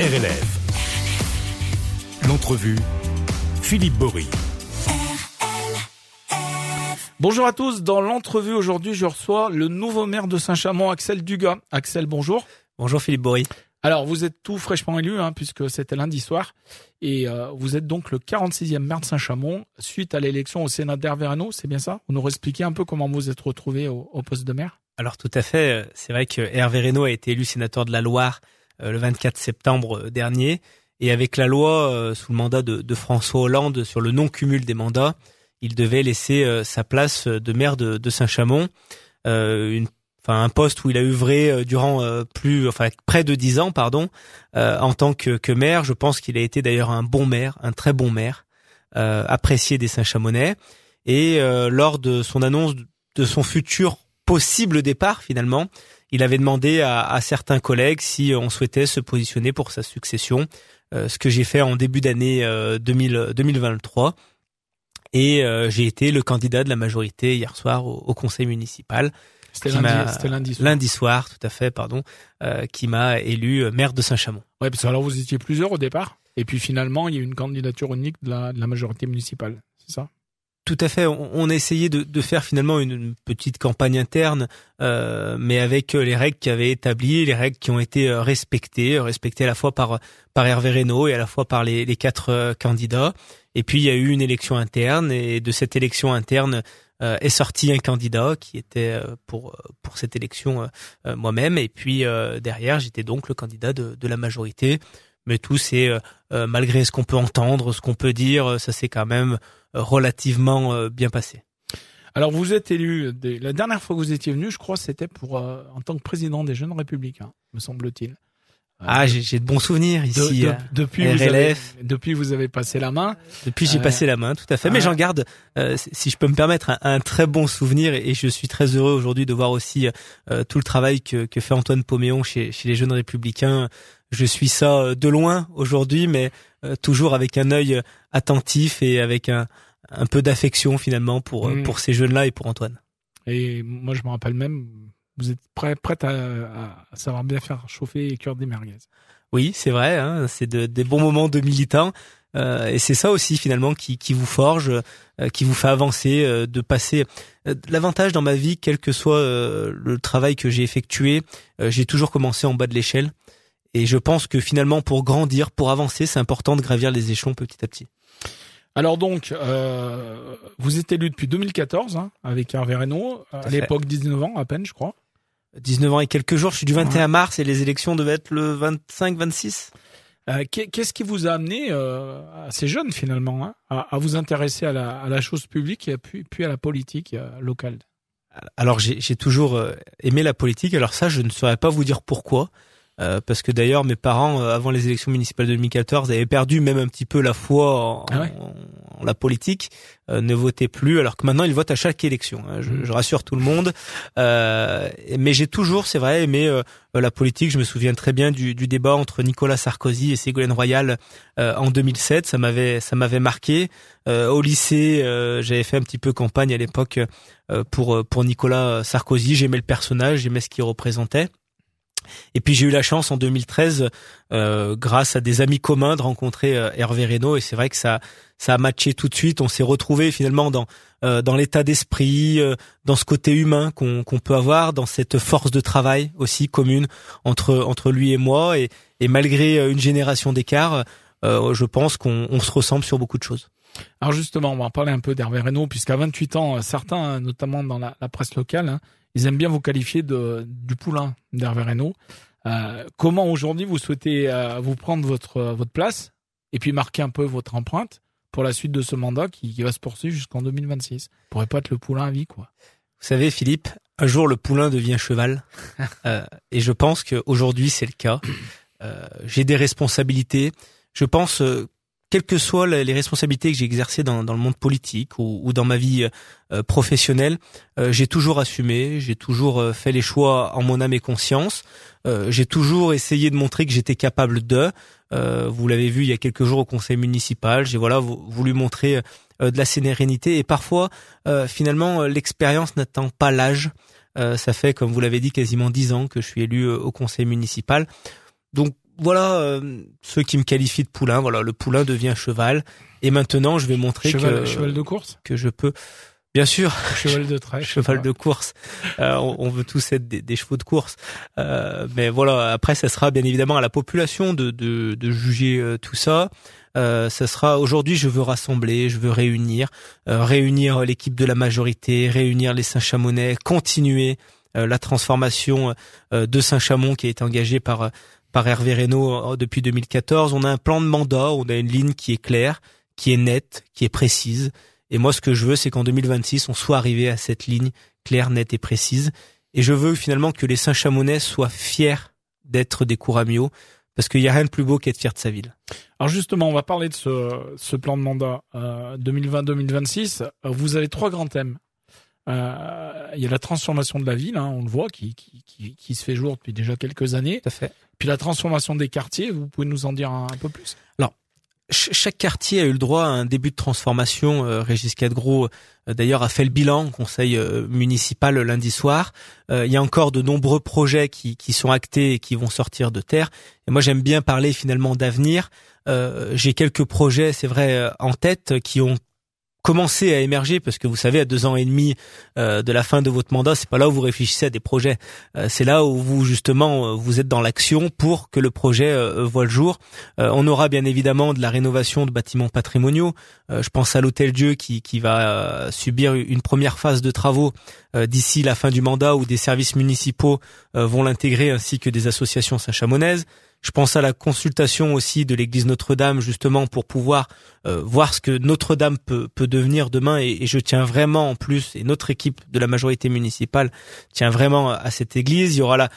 RLF. L'entrevue, Philippe Bory. Bonjour à tous, dans l'entrevue aujourd'hui, je reçois le nouveau maire de Saint-Chamond, Axel Dugas. Axel, bonjour. Bonjour Philippe Bory. Alors, vous êtes tout fraîchement élu, hein, puisque c'était lundi soir, et euh, vous êtes donc le 46e maire de Saint-Chamond, suite à l'élection au Sénat d'Hervé Reynaud, c'est bien ça? Vous nous expliquez un peu comment vous êtes retrouvé au, au poste de maire? Alors tout à fait, c'est vrai que Hervé Reynaud a été élu sénateur de la Loire euh, le 24 septembre euh, dernier, et avec la loi euh, sous le mandat de, de, François Hollande sur le non-cumul des mandats, il devait laisser sa place de maire de, de Saint-Chamond, enfin un poste où il a œuvré durant plus, enfin près de dix ans, pardon, euh, en tant que, que, maire. Je pense qu'il a été d'ailleurs un bon maire, un très bon maire, euh, apprécié des Saint-Chamonnais. Et euh, lors de son annonce de son futur possible départ, finalement, il avait demandé à, à certains collègues si on souhaitait se positionner pour sa succession, ce que j'ai fait en début d'année 2023. Et j'ai été le candidat de la majorité hier soir au, au conseil municipal. C'était lundi, lundi, soir. Lundi soir, tout à fait, pardon, euh, qui m'a élu euh, maire de Saint-Chamond. Ouais, parce que alors vous étiez plusieurs au départ, et puis finalement il y a eu une candidature unique de la, de la majorité municipale, c'est ça? Tout à fait. On, a essayé de, faire finalement une, petite campagne interne, euh, mais avec euh, les règles qui avaient établies, les règles qui ont été euh, respectées, respectées à la fois par Hervé Reynaud et à la fois par les, quatre candidats. Et puis il y a eu une élection interne, et de cette élection interne est sorti un candidat qui était pour cette élection moi-même et puis derrière j'étais donc le candidat de la majorité mais tout c'est malgré ce qu'on peut entendre ce qu'on peut dire ça s'est quand même relativement bien passé. Alors vous êtes élu la dernière fois que vous étiez venu je crois c'était pour en tant que président des jeunes républicains me semble-t-il ah, j'ai de bons souvenirs ici. De, de, depuis, RLF. Vous avez, depuis, vous avez passé la main. Depuis, j'ai euh, passé la main, tout à fait. Mais j'en garde, euh, si je peux me permettre, un, un très bon souvenir. Et, je suis très heureux aujourd'hui de voir aussi euh, tout le travail que, que fait Antoine Poméon chez, chez les Jeunes Républicains. Je suis ça euh, de loin aujourd'hui, mais euh, toujours avec un œil attentif et avec un, un peu d'affection finalement pour, mmh. pour ces jeunes-là et pour Antoine. Et moi, je me rappelle même vous êtes prêt, prête à, à, savoir bien faire chauffer et cuire des merguez. Oui, c'est vrai. Hein, c'est de, des bons moments de militants. Euh, et c'est ça aussi finalement qui, qui vous forge, euh, qui vous fait avancer, euh, de passer. Euh, l'avantage dans ma vie, quel que soit euh, le travail que j'ai effectué, euh, j'ai toujours commencé en bas de l'échelle. Et je pense que finalement, pour grandir, pour avancer, c'est important de gravir les échelons petit à petit. Alors donc, vous êtes élu depuis 2014 hein, avec Hervé Reynaud, à l'époque 19 ans à peine, je crois. 19 ans et quelques jours. Je suis du 21 ouais. mars et les élections devaient être le 25-26. Euh, Qu'est-ce qui vous a amené euh, assez jeune finalement hein, à, à, vous intéresser à la, à la, chose publique et puis, puis à la politique euh, locale? Alors j'ai toujours euh, aimé la politique. Alors ça, je ne saurais pas vous dire pourquoi. Euh, parce que d'ailleurs mes parents euh, avant les élections municipales de 2014 avaient perdu même un petit peu la foi en, ah ouais. en, en la politique, euh, ne votaient plus alors que maintenant ils votent à chaque élection. Hein, je, mmh. je, rassure tout le monde. Euh, mais j'ai toujours, c'est vrai, aimé la politique. Je me souviens très bien du, du débat entre Nicolas Sarkozy et Ségolène Royal en 2007. Ça m'avait ça m'avait marqué. au lycée, j'avais fait un petit peu campagne à l'époque pour pour Nicolas Sarkozy. J'aimais le personnage, j'aimais ce qu'il représentait. Et puis j'ai eu la chance en 2013, euh, grâce à des amis communs, de rencontrer euh, Hervé Reynaud. Et c'est vrai que ça, ça a matché tout de suite. On s'est retrouvé finalement dans euh, dans l'état d'esprit, euh, dans ce côté humain qu'on qu'on peut avoir, dans cette force de travail aussi commune entre entre lui et moi. Et, et malgré euh, une génération d'écart, euh, je pense qu'on on se ressemble sur beaucoup de choses. Alors justement, on va en parler un peu d'Hervé Reynaud, puisqu'à 28 ans, certains, notamment dans la, la presse locale, hein, ils aiment bien vous qualifier de, du poulain d'Hervé Reynaud. Euh, comment aujourd'hui vous souhaitez euh, vous prendre votre, votre place et puis marquer un peu votre empreinte pour la suite de ce mandat qui, qui va se poursuivre jusqu'en 2026 Pourrait pas être le poulain à vie, quoi. Vous savez, Philippe, un jour le poulain devient cheval, euh, et je pense qu'aujourd'hui c'est le cas. Euh, j'ai des responsabilités. Je pense euh, quelles que soient les responsabilités que j'ai exercées dans, le monde politique ou, dans ma vie euh, professionnelle, euh, j'ai toujours assumé, j'ai toujours euh, fait les choix en mon âme et conscience. J'ai toujours essayé de montrer que j'étais capable de. Vous l'avez vu il y a quelques jours au conseil municipal. J'ai voilà voulu montrer de la sérénité et parfois, finalement, l'expérience n'attend pas l'âge. ça fait, comme vous l'avez dit, quasiment dix ans que je suis élu au conseil municipal. Donc voilà ceux qui me qualifient de poulain. Voilà, le poulain devient cheval. Et maintenant, je vais montrer cheval, que cheval de course que je peux. Bien sûr. Cheval de trait. Cheval de course. Euh, on, veut tous être des, chevaux de course. Euh, mais voilà, après, ça sera bien évidemment à la population de, de, de juger euh, tout ça. Euh, ça sera aujourd'hui, je veux rassembler, je veux réunir, euh, réunir l'équipe de la majorité, réunir les Saint-Chamonais, continuer la transformation de Saint-Chamond qui a été engagée par par Hervé Reynaud depuis 2014. On a un plan de mandat, on a une ligne qui est claire, qui est nette, qui est précise. Et moi, ce que je veux, c'est qu'en 2026, on soit arrivé à cette ligne claire, nette et précise. Et je veux finalement que les Saint-Chamonais soient fiers d'être des Couramio, parce qu'il n'y a rien de plus beau qu'être fier de sa ville. Alors justement, on va parler de ce, ce plan de mandat euh, 2020-2026. Vous avez trois grands thèmes. Euh, il y a la transformation de la ville, hein, on le voit, qui, qui, qui, qui, se fait jour depuis déjà quelques années. Tout à fait. Puis la transformation des quartiers, vous pouvez nous en dire un, un peu plus? Alors, chaque quartier a eu le droit à un début de transformation. Euh, Régis Cadgros, euh, d'ailleurs, a fait le bilan conseil euh, municipal lundi soir. il y a encore de nombreux projets qui, qui sont actés et qui vont sortir de terre. Et moi, j'aime bien parler finalement d'avenir. J'ai quelques projets, c'est vrai, en tête qui ont commencer à émerger parce que vous savez à deux ans et demi euh, de la fin de votre mandat c'est pas là où vous réfléchissez à des projets. Euh, c'est là où vous justement euh, vous êtes dans l'action pour que le projet voit le jour. On aura bien évidemment de la rénovation de bâtiments patrimoniaux. Je pense à l'hôtel Dieu qui, qui va subir une première phase de travaux d'ici la fin du mandat où des services municipaux vont l'intégrer ainsi que des associations sachamonaises je pense à la consultation aussi de l'église Notre-Dame justement pour pouvoir euh, voir ce que Notre-Dame peut, peut devenir demain et, je tiens vraiment en plus et notre équipe de la majorité municipale tient vraiment à cette église. Il y aura la,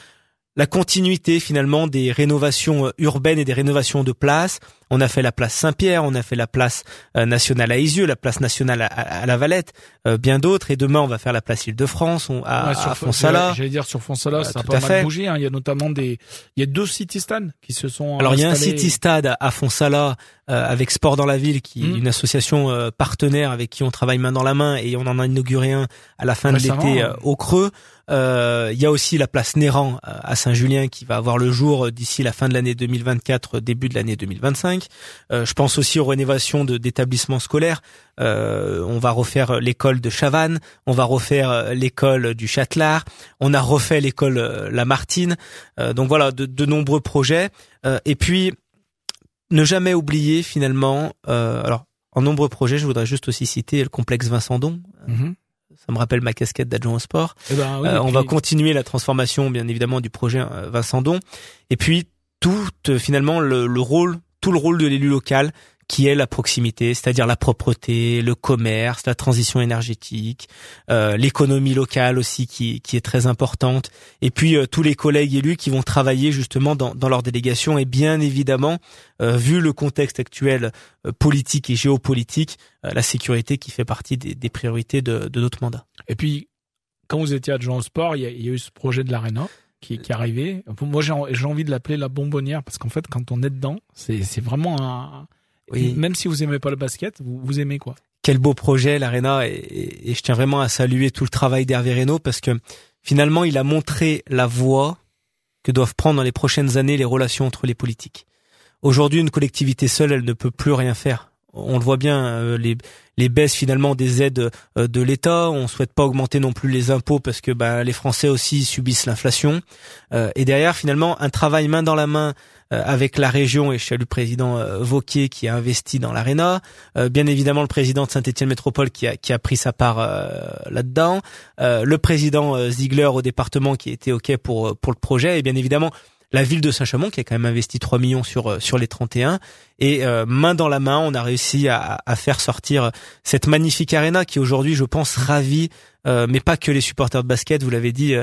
la continuité finalement des rénovations euh, urbaines et des rénovations de places. On a fait la place Saint-Pierre, on a fait la place euh, nationale à Isieux, la place nationale à, la Valette, euh, bien d'autres. Et demain, on va faire la place Île-de-France, à, ouais, à Fonsala. J'allais dire sur Fonsala, ça a pas mal bougé. Hein. Il y a notamment des, il y a deux city stands qui se sont. Alors il y a un city stade à Fonsala avec Sport dans la ville, qui est mmh. une association partenaire avec qui on travaille main dans la main, et on en a inauguré un à la fin de l'été au Creux. Euh, il y a aussi la place Néran à Saint-Julien qui va avoir le jour d'ici la fin de l'année 2024, début de l'année 2025. Euh, je pense aussi aux rénovations d'établissements scolaires. Euh, on va refaire l'école de Chavannes, on va refaire l'école du Châtelard, on a refait l'école Lamartine. donc voilà, de, nombreux projets. et puis ne jamais oublier finalement. alors en nombreux projets, je voudrais juste aussi citer le complexe Vincent Don. Mm-hmm ça me rappelle ma casquette d'adjoint au sport. Eh ben, euh, on va continuer la transformation, bien évidemment, du projet euh, Vincent Don. Et puis tout euh, finalement le, le, rôle, tout le rôle de l'élu local qui est la proximité, c'est-à-dire la propreté, le commerce, la transition énergétique, euh, l'économie locale aussi qui, qui est très importante, et puis euh, tous les collègues élus qui vont travailler justement dans, dans leur délégation, et bien évidemment, euh, vu le contexte actuel politique et géopolitique, la sécurité qui fait partie des, des priorités de, de, notre mandat. Et puis, quand vous étiez adjoint au sport, il y a, il y a eu ce projet de l'Arena qui, qui est arrivé. Moi, j'ai envie de l'appeler la bonbonnière parce qu'en fait, quand on est dedans, c'est vraiment un oui. Même si vous aimez pas le basket, vous, vous aimez quoi? Quel beau projet l'Arena et, et, je tiens vraiment à saluer tout le travail d'Hervé Reynaud parce que finalement il a montré la voie que doivent prendre dans les prochaines années les relations entre les politiques. Aujourd'hui, une collectivité seule, elle ne peut plus rien faire. On le voit bien, euh, les, les baisses finalement des aides euh, de l'État. On souhaite pas augmenter non plus les impôts parce que bah, les Français aussi subissent l'inflation. Euh, et derrière, finalement, un travail main dans la main euh, avec la région et salue le président Vauquier qui a investi dans l'aréna, bien évidemment le président de Saint-Étienne Métropole qui a, qui a pris sa part là-dedans, le président Ziegler au département qui était ok pour pour le projet et bien évidemment la ville de Saint-Chamond qui a quand même investi 3 millions sur euh, sur les 31 et euh, main dans la main on a réussi à, à faire sortir cette magnifique arena qui aujourd'hui je pense ravit euh, mais pas que les supporters de basket. Vous l'avez dit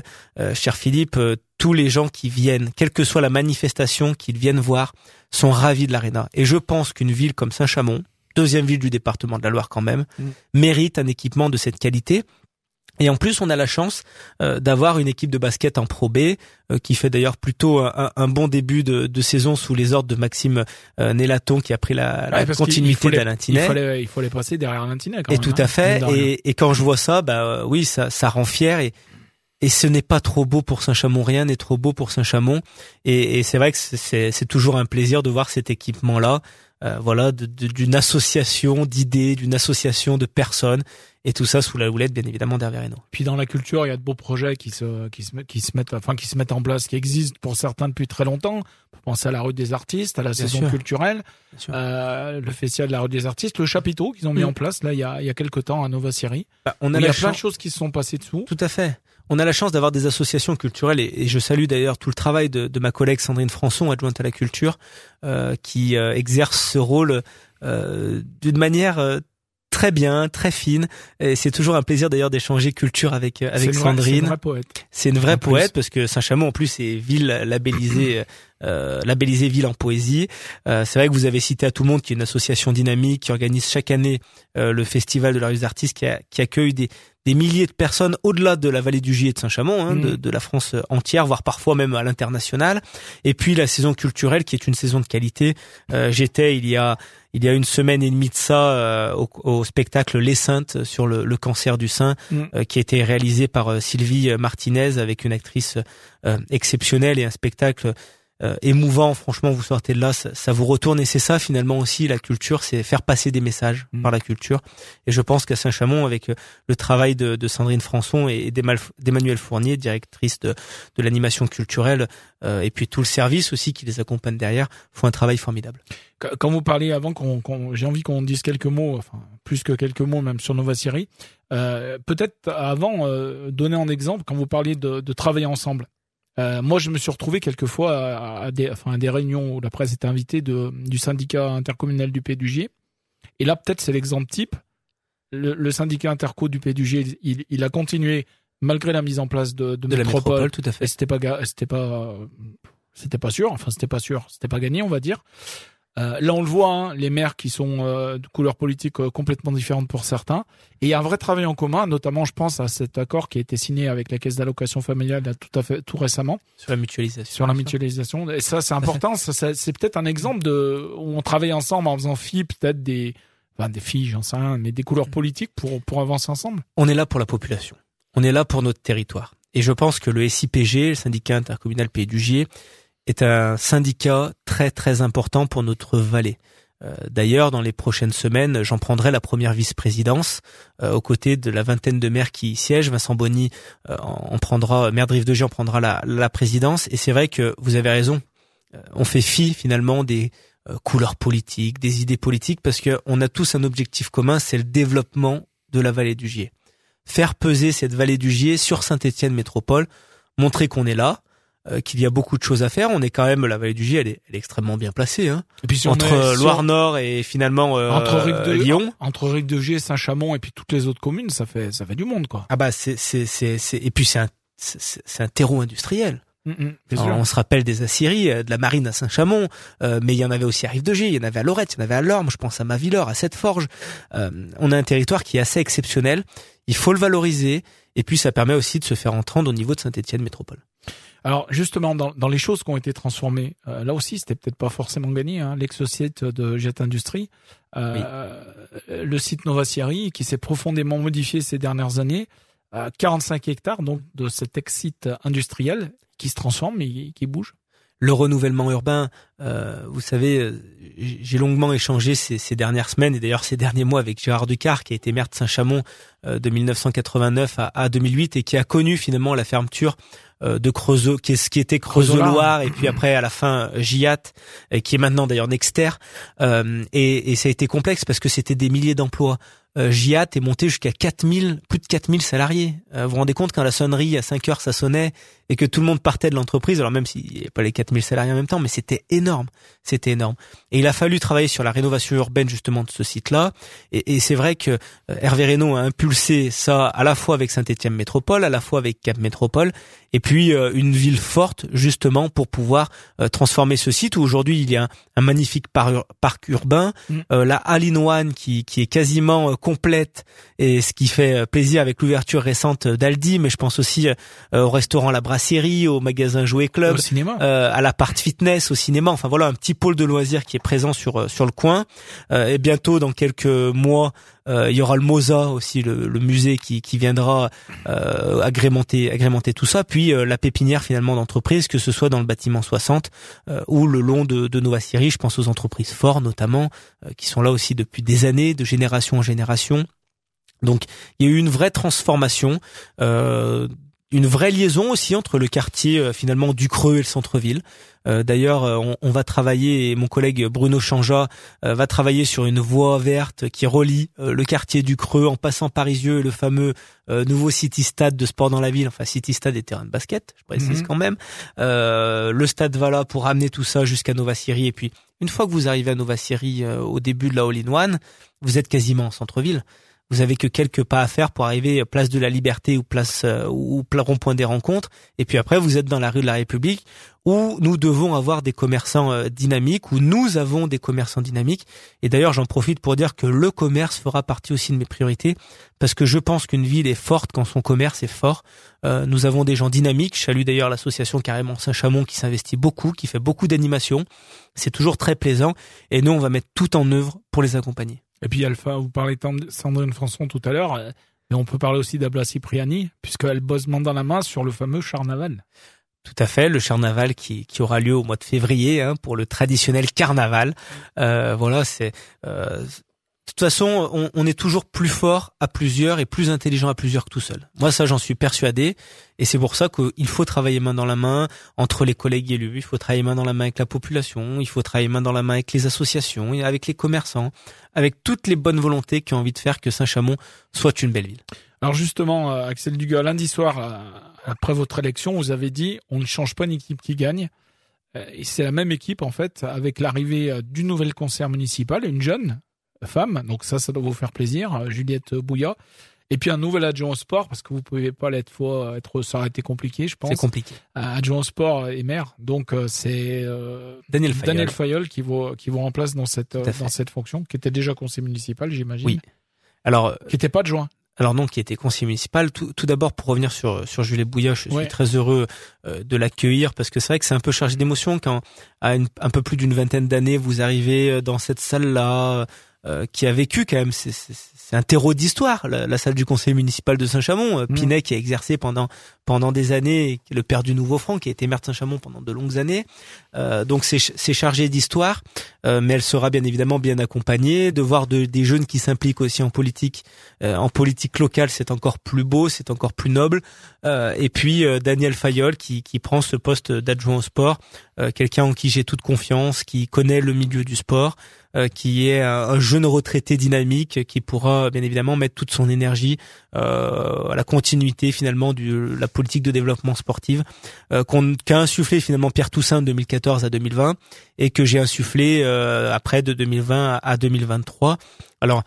cher Philippe tous les gens qui viennent quelle que soit la manifestation qu'ils viennent voir sont ravis de l'arena. Et je pense qu'une ville comme Saint-Chamond deuxième ville du département de la Loire quand même mm. mérite un équipement de cette qualité et en plus, on a la chance euh, d'avoir une équipe de basket en Pro B euh, qui fait d'ailleurs plutôt un, bon début de, saison sous les ordres de Maxime euh, Nélaton qui a pris la, continuité d'Alain Il fallait, il fallait passer derrière Alain et tout à hein, fait. Et, et, quand je vois ça, bah oui, ça, ça rend fier. Et et ce n'est pas trop beau pour Saint-Chamond, rien n'est trop beau pour Saint-Chamond. Et, et c'est vrai que c'est toujours un plaisir de voir cet équipement-là, euh, voilà, d'une association d'idées, d'une association de personnes, et tout ça sous la houlette, bien évidemment, d'Hervé Reynaud. Puis dans la culture, il y a de beaux projets qui se, qui se, qui se mettent, enfin, qui se mettent en place, qui existent pour certains depuis très longtemps. On pense à la rue des artistes, à la saison culturelle, euh, le festival de la rue des artistes, le chapiteau qu'ils ont mis mm. en place là il y a, il y a quelques temps à Nova Syrie. Bah, on a il y a plein de choses qui se sont passées dessous. Tout à fait on a la chance d'avoir des associations culturelles et, je salue d'ailleurs tout le travail de, ma collègue Sandrine Françon, adjointe à la culture, euh, qui euh, exerce ce rôle euh, d'une manière très bien, très fine. Et c'est toujours un plaisir d'ailleurs d'échanger culture avec avec Sandrine. C'est une vraie poète. C'est une vraie poète parce que Saint-Chamond en plus est ville labellisée euh, labellisée ville en poésie. Euh, c'est vrai que vous avez cité à tout le monde qui est une association dynamique qui organise chaque année euh, le festival de la rue des artistes qui, qui accueille des, des milliers de personnes au-delà de la vallée du Gier et de Saint-Chamond, hein, de, mm. de, la France entière, voire parfois même à l'international. Et puis la saison culturelle qui est une saison de qualité. Euh, J'étais il y a il y a une semaine et demie de ça euh, au, au, spectacle Les Saintes sur le, le cancer du sein, mm. euh, qui a été réalisé par Sylvie Martinez avec une actrice exceptionnelle et un spectacle euh, émouvant. Franchement, vous sortez de là, ça, vous retourne et c'est ça finalement aussi la culture, c'est faire passer des messages mm. par la culture. Et je pense qu'à Saint-Chamond, avec euh, le travail de, de Sandrine Françon et d'Emmanuel Fournier, directrice de, de l'animation culturelle, euh, et puis tout le service aussi qui les accompagne derrière, font un travail formidable. Quand vous parliez avant, qu'on, j'ai envie qu'on dise quelques mots, enfin plus que quelques mots même sur Nova Syrie. Euh, peut-être avant, donner un exemple quand vous parliez de, de travailler ensemble. Euh, moi, je me suis retrouvé quelquefois à, des, enfin, à des réunions où la presse était invitée de, du syndicat intercommunal du P2J. Et là, peut-être, c'est l'exemple type. Le, syndicat interco du P2J, il, il, a continué malgré la mise en place de, de, métropole, tout à fait. C'était pas, c'était pas, c'était pas sûr. Enfin, c'était pas sûr. C'était pas gagné, on va dire. Euh, là, on le voit, hein, les maires qui sont euh, de couleurs politiques euh, complètement différentes pour certains. Et il y a un vrai travail en commun, notamment, je pense, à cet accord qui a été signé avec la Caisse d'allocation familiale tout à fait tout récemment. Sur la mutualisation. Sur la mutualisation. Et ça, c'est important. ça, c'est peut-être un exemple de où on travaille ensemble en faisant fi peut-être des, enfin, des filles, j'en sais rien, mais des couleurs politiques pour pour avancer ensemble. On est là pour la population. On est là pour notre territoire. Et je pense que le SIPG, le syndicat intercommunal Pays du Gier, est un syndicat très très important pour notre vallée. Euh, d'ailleurs, dans les prochaines semaines, j'en prendrai la première vice-présidence euh, aux côtés de la vingtaine de maires qui y siègent. Vincent Bonny euh, en prendra, maire de de Gier en prendra la, la présidence. Et c'est vrai que vous avez raison. on fait fi finalement des couleurs politiques, des idées politiques, parce qu'on a tous un objectif commun, c'est le développement de la vallée du Gier. Faire peser cette vallée du Gier sur Saint-Étienne Métropole, montrer qu'on est là, euh, qu'il y a beaucoup de choses à faire. On est quand même la vallée du Gier, elle est, elle est extrêmement bien placée. Hein. Et puis entre Loire-Nord et finalement euh, entre de, Lyon, entre Rive de Gier, Saint-Chamond et puis toutes les autres communes, ça fait ça fait du monde quoi. Ah bah c'est c'est c'est et puis c'est un c'est un terreau industriel. Mm, mm, on se rappelle des Assyries, euh, de la marine à Saint-Chamond, mais il y en avait aussi à Rive de Gier, il y en avait à Lorette, il y en avait à Lorme, je pense à Mavilleur, à Cette-Forge. on a un territoire qui est assez exceptionnel. Il faut le valoriser et puis ça permet aussi de se faire entendre au niveau de Saint-Étienne métropole. Alors justement, dans, dans, les choses qui ont été transformées, euh, là aussi, c'était peut-être pas forcément gagné. Hein, L'ex-site de Jet Industrie, euh, le site Nova Sierra, qui s'est profondément modifié ces dernières années, 45 hectares donc de cet ex-site industriel qui se transforme et qui bouge. Le renouvellement urbain, euh, vous savez, euh, j'ai longuement échangé ces, dernières semaines et d'ailleurs ces derniers mois avec Gérard Ducard, qui a été maire de Saint-Chamond euh, de 1989 à, à, 2008 et qui a connu finalement la fermeture de Creusot, qui, est, ce qui était Creusot-Loire et puis après à la fin Giat, qui est maintenant d'ailleurs Nexter. Et, et, ça a été complexe parce que c'était des milliers d'emplois euh, Giat est monté jusqu'à 4000, plus de 4000 salariés. Euh, vous vous rendez compte quand la sonnerie à 5 heures ça sonnait et que tout le monde partait de l'entreprise, alors même s'il n'y avait pas les 4000 salariés en même temps, mais c'était énorme, c'était énorme. Et il a fallu travailler sur la rénovation urbaine justement de ce site-là. Et, et c'est vrai que euh, Hervé Reynaud a impulsé ça à la fois avec Saint-Étienne Métropole, à la fois avec Cap Métropole, et puis euh, une ville forte justement pour pouvoir transformer ce site où aujourd'hui il y a un, magnifique parc urbain, mm. la All-in-One qui, qui est quasiment complète et ce qui fait plaisir avec l'ouverture récente d'Aldi, mais je pense aussi au restaurant La Brasserie au magasin Jouet Club, euh, à la partie fitness, au cinéma. Enfin voilà, un petit pôle de loisirs qui est présent sur euh, sur le coin. Euh, et bientôt, dans quelques mois, il y aura le MOSA aussi, le, musée qui, viendra agrémenter agrémenter tout ça. Puis la pépinière finalement d'entreprise, que ce soit dans le bâtiment 60 ou le long de, de Nova Syrie. Je pense aux entreprises fortes notamment, qui sont là aussi depuis des années, de génération en génération. Donc il y a eu une vraie transformation. Euh, une vraie liaison aussi entre le quartier euh, finalement du Creux et le centre-ville. Euh, d'ailleurs, on, on, va travailler, et mon collègue Bruno Changea va travailler sur une voie verte qui relie le quartier du Creux en passant par Isieux et le fameux nouveau City Stade de sport dans la ville, enfin City Stade et terrain de basket, je précise mhm. quand même. le stade va là pour amener tout ça jusqu'à Nova Syrie et puis une fois que vous arrivez à Nova Syrie au début de la All-in-One, vous êtes quasiment en centre-ville. Vous avez que quelques pas à faire pour arriver place de la Liberté ou place euh, ou rond-point des rencontres. Et puis après, vous êtes dans la rue de la République où nous devons avoir des commerçants euh, dynamiques, où nous avons des commerçants dynamiques. Et d'ailleurs, j'en profite pour dire que le commerce fera partie aussi de mes priorités, parce que je pense qu'une ville est forte quand son commerce est fort. Euh, nous avons des gens dynamiques. Je salue d'ailleurs l'association Carrément Saint-Chamond qui s'investit beaucoup, qui fait beaucoup d'animations. C'est toujours très plaisant. Et nous, on va mettre tout en œuvre pour les accompagner. Et puis Alpha, vous parlez de Sandrine Françon tout à l'heure, mais on peut parler aussi d'Abla Cipriani, puisqu'elle bosse main dans la main sur le fameux carnaval. Tout à fait, le carnaval qui, qui aura lieu au mois de février hein, pour le traditionnel carnaval. Euh, voilà, c'est euh, de toute façon, on, est toujours plus fort à plusieurs et plus intelligent à plusieurs que tout seul. Moi, ça, j'en suis persuadé. Et c'est pour ça qu'il faut travailler main dans la main entre les collègues élus. Il faut travailler main dans la main avec la population. Il faut travailler main dans la main avec les associations, et avec les commerçants, avec toutes les bonnes volontés qui ont envie de faire que Saint-Chamond soit une belle ville. Alors justement, euh, Axel Dugas, lundi soir, euh, après votre élection, vous avez dit on ne change pas une équipe qui gagne. Euh, et c'est la même équipe en fait, avec l'arrivée du nouvel concert municipal, une jeune, femme. Donc ça, ça doit vous faire plaisir, euh, Juliette Bouillat. Et puis un nouvel adjoint au sport, parce que vous pouvez pas l'être fois être, ça aurait été compliqué, je pense. C'est compliqué. adjoint au sport et maire. Donc euh, c'est euh, Daniel Fayol. Daniel Fayol qui vous qui vous remplace dans cette dans cette fonction, qui était déjà conseiller municipal, j'imagine. Oui. Alors qui était pas adjoint. Alors non, qui était conseiller municipal. Tout, tout d'abord, pour revenir sur sur Juliette Bouillat, je suis très heureux de l'accueillir parce que c'est vrai que c'est un peu chargé d'émotions quand à un peu plus d'une vingtaine d'années vous arrivez dans cette salle là euh, qui a vécu quand même, c'est un terreau d'histoire, la, salle du conseil municipal de Saint-Chamond. Euh, mm. Pinet qui a exercé pendant pendant des années, le père du Nouveau Franc, qui a été maire de Saint-Chamond pendant de longues années. Euh, donc c'est chargé d'histoire, mais elle sera bien évidemment bien accompagnée. De voir de, des jeunes qui s'impliquent aussi en politique, en politique locale, c'est encore plus beau, c'est encore plus noble. et puis Daniel Fayol qui, qui prend ce poste d'adjoint au sport, quelqu'un en qui j'ai toute confiance, qui connaît le milieu du sport. Euh, qui est un, jeune retraité dynamique qui pourra bien évidemment mettre toute son énergie euh, à la continuité finalement de la politique de développement sportif euh, qu'a insufflé finalement Pierre Toussaint de 2014 à 2020 et que j'ai insufflé après de 2020 à 2023. Alors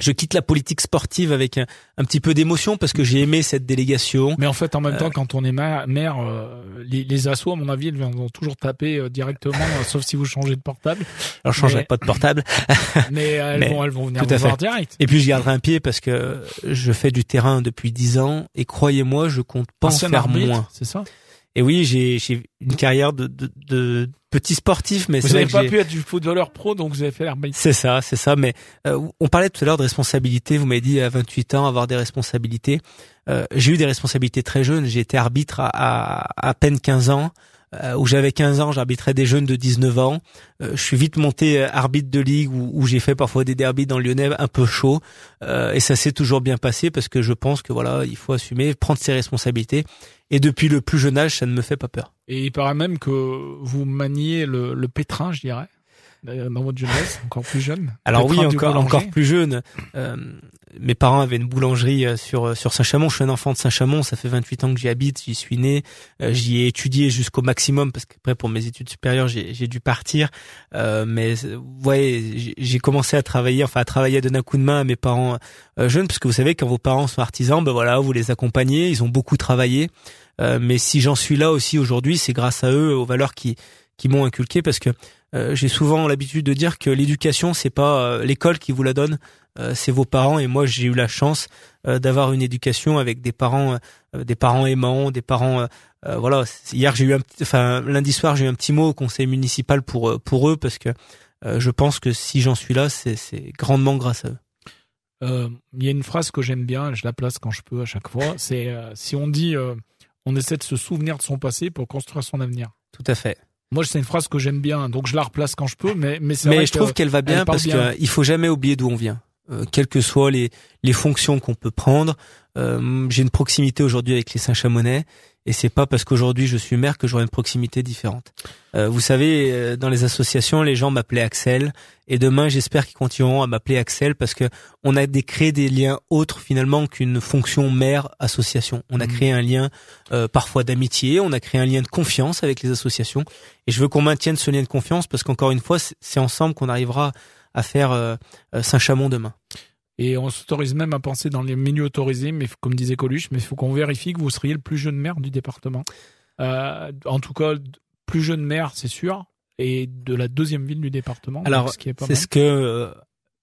je quitte la politique sportive avec un, petit peu d'émotion parce que j'ai aimé cette délégation. Mais en fait, en même temps, euh, quand on est maire, euh, les, les assos, à mon avis, elles vont toujours taper euh, directement, sauf si vous changez de portable. Alors, je changerai pas de portable. mais elles vont, elles vont venir vous voir direct. Et puis, je garderai un pied parce que je fais du terrain depuis dix ans et croyez-moi, je compte pas en faire moins. C'est ça? Et oui, j'ai une carrière de, de, de petit sportif, mais vous n'avez pas pu être du footballeur pro, donc vous avez fait l'arbitre. C'est ça, c'est ça. Mais euh, on parlait tout à l'heure de responsabilité. Vous m'avez dit à 28 ans avoir des responsabilités. Euh, j'ai eu des responsabilités très jeunes. J'ai été arbitre à, à, à peine 15 ans. Euh, où j'avais 15 ans, j'arbitrais des jeunes de 19 ans. Euh, je suis vite monté arbitre de ligue où, où j'ai fait parfois des derbies dans le Lyonnais un peu chaud. et ça s'est toujours bien passé parce que je pense que voilà, il faut assumer, prendre ses responsabilités. Et depuis le plus jeune âge, ça ne me fait pas peur. Et il paraît même que vous maniez le, le pétrin, je dirais, dans votre jeunesse, encore plus jeune. Alors oui, encore encore plus jeune. Euh, mes parents avaient une boulangerie euh, sur euh, sur Saint-Chamond. Je suis un enfant de Saint-Chamond. Ça fait 28 ans que j'y habite. J'y suis né. Euh, j'y ai étudié jusqu'au maximum parce qu'après pour mes études supérieures j'ai dû partir. Euh, mais vous voyez, j'ai commencé à travailler, enfin à travailler d'un coup de main à mes parents jeunes parce que vous savez quand vos parents sont artisans, ben voilà, vous les accompagnez. Ils ont beaucoup travaillé. Mais si j'en suis là aussi aujourd'hui, c'est grâce à eux, aux valeurs qui qui m'ont inculqué parce que j'ai souvent l'habitude de dire que l'éducation c'est pas l'école qui vous la donne, euh, c'est vos parents. Et moi j'ai eu la chance euh, d'avoir une éducation avec des parents euh, des parents aimants des parents voilà. Hier j'ai eu un enfin lundi soir j'ai eu un petit mot au conseil municipal pour pour eux parce que je pense que si j'en suis là c'est grandement grâce à eux. Euh, il y a une phrase que j'aime bien, je la place quand je peux à chaque fois. C'est euh, si on dit, euh, on essaie de se souvenir de son passé pour construire son avenir. Tout à fait. Moi, c'est une phrase que j'aime bien, donc je la replace quand je peux. Mais mais c'est Mais vrai je que trouve qu'elle va bien parce qu'il faut jamais oublier d'où on vient. Euh, quelles que soient les, les fonctions qu'on peut prendre. Euh, J'ai une proximité aujourd'hui avec les Saint-Chamonais et c'est pas parce qu'aujourd'hui je suis maire que j'aurai une proximité différente. Euh, vous savez, euh, dans les associations, les gens m'appelaient Axel et demain j'espère qu'ils continueront à m'appeler Axel parce que on a des, créé des liens autres finalement qu'une fonction maire-association. On a Mhm. créé un lien euh, parfois d'amitié, on a créé un lien de confiance avec les associations et je veux qu'on maintienne ce lien de confiance parce qu'encore une fois, c'est ensemble qu'on arrivera à faire euh, euh, Saint-Chamond demain. Et on s'autorise même à penser dans les milieux autorisés, mais comme disait Coluche, mais il faut qu'on vérifie que vous seriez le plus jeune maire du département. Euh, en tout cas, plus jeune maire, c'est sûr, et de la deuxième ville du département. Alors, donc ce qui est pas C'est ce que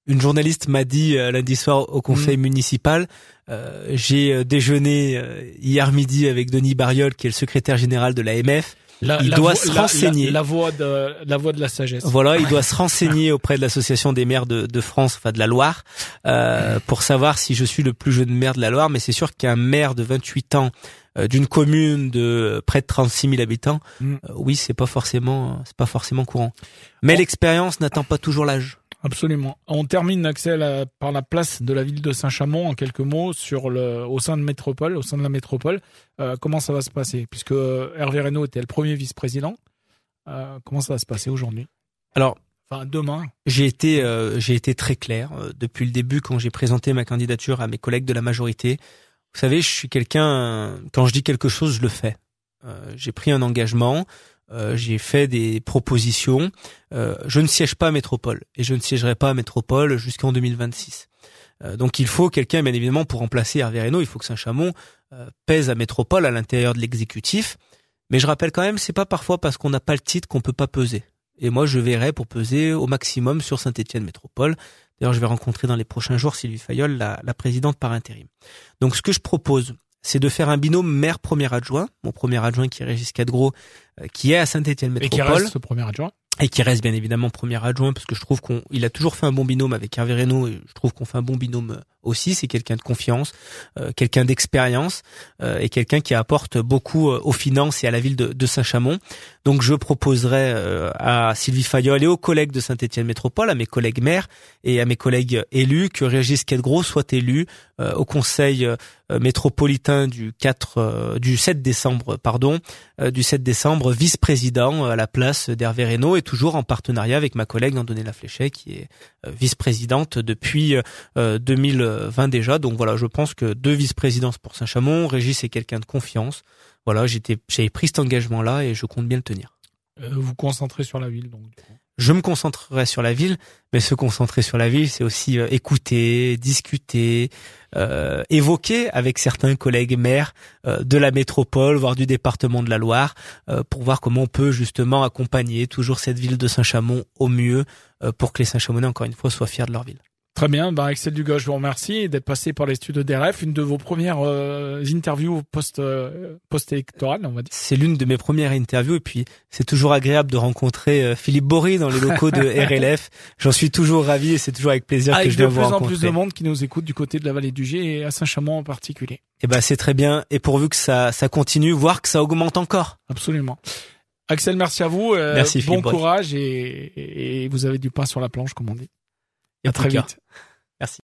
une journaliste m'a dit lundi soir au conseil Mm. municipal. Euh, J'ai déjeuné hier midi avec Denis Bariol, qui est le secrétaire général de l'AMF. La- il la doit se la- renseigner. La, voix de la voix de la sagesse. Voilà, il doit se renseigner auprès de l'association des maires de, de France, enfin de la Loire, euh, pour savoir si je suis le plus jeune maire de la Loire. Mais c'est sûr qu'un maire de 28 ans euh, d'une commune de près de 36 000 habitants, Mm. euh, oui, c'est pas forcément, c'est pas forcément courant. Mais Bon. l'expérience n'attend pas toujours l'âge. Absolument. On termine, Axel, par la place de la ville de Saint-Chamond, en quelques mots, sur le, au sein de métropole, au sein de la métropole. Euh, comment ça va se passer? Puisque euh, Hervé Reynaud était le premier vice-président. Euh, comment ça va se passer aujourd'hui? Alors, Enfin, demain. J'ai été, euh, j'ai été très clair depuis le début quand j'ai présenté ma candidature à mes collègues de la majorité. Vous savez, je suis quelqu'un. Quand je dis quelque chose, je le fais. J'ai pris un engagement. Euh, j'ai fait des propositions. Euh, je ne siège pas à Métropole et je ne siégerai pas à Métropole jusqu'en 2026. Euh, donc il faut quelqu'un, bien évidemment, pour remplacer Hervé Reynaud, il faut que Saint-Chamond euh, pèse à Métropole à l'intérieur de l'exécutif. Mais je rappelle quand même, c'est pas parfois parce qu'on n'a pas le titre qu'on peut pas peser. Et moi, je verrai pour peser au maximum sur Saint-Étienne Métropole. D'ailleurs, je vais rencontrer dans les prochains jours Sylvie Fayol, la, la présidente par intérim. Donc, ce que je propose, c'est de faire un binôme maire-premier adjoint. Mon premier adjoint qui est Régis Cadgros, euh, qui est à Saint-Étienne Et qui Métropole reste ce premier adjoint. et qui reste bien évidemment premier adjoint parce que je trouve qu'on il a toujours fait un bon binôme avec Hervé Reynaud et je trouve qu'on fait un bon binôme euh, aussi, c'est quelqu'un de confiance, euh, quelqu'un d'expérience euh, et quelqu'un qui apporte beaucoup euh, aux finances et à la ville de, de Saint-Chamond. Donc je proposerai euh, à Sylvie Fayol et aux collègues de Saint-Étienne Métropole, à mes collègues maires et à mes collègues élus que Régis Quedgros soit élu euh, au Conseil métropolitain du 4 du 7 décembre pardon, du 7 décembre vice-président à la place d'Hervé Reynaud et toujours en partenariat avec ma collègue Andonée Lafléchette qui est vice-présidente depuis 2000 euh, 20 déjà. Donc voilà, je pense que deux vice-présidences pour Saint-Chamond, Régis est quelqu'un de confiance. Voilà, j'étais, j'avais pris cet engagement-là et je compte bien le tenir. Euh, vous concentrez sur la ville, donc. Je me concentrerai sur la ville, mais se concentrer sur la ville, c'est aussi euh, écouter, discuter, euh, évoquer avec certains collègues maires euh, de la métropole, voire du département de la Loire, pour voir comment on peut justement accompagner toujours cette ville de Saint-Chamond au mieux, pour que les Saint-Chamonnais, encore une fois, soient fiers de leur ville. Très bien, ben Axel Dugas, je vous remercie d'être passé par les studios d'RF, une de vos premières euh, interviews post euh, post-électorales, on va dire. C'est l'une de mes premières interviews et puis c'est toujours agréable de rencontrer euh, Philippe Bory dans les locaux de RLF. J'en suis toujours ravi et c'est toujours avec plaisir que Avec je de viens vous plus en rencontrer. plus de monde qui nous écoute du côté de la vallée du Gé et à Saint-Chamond en particulier. Eh ben c'est très bien et pourvu que ça ça continue, voire que ça augmente encore. Absolument. Axel, merci à vous. euh, Merci, Bon Philippe courage et, et vous avez du pain sur la planche, comme on dit. Et À très vite.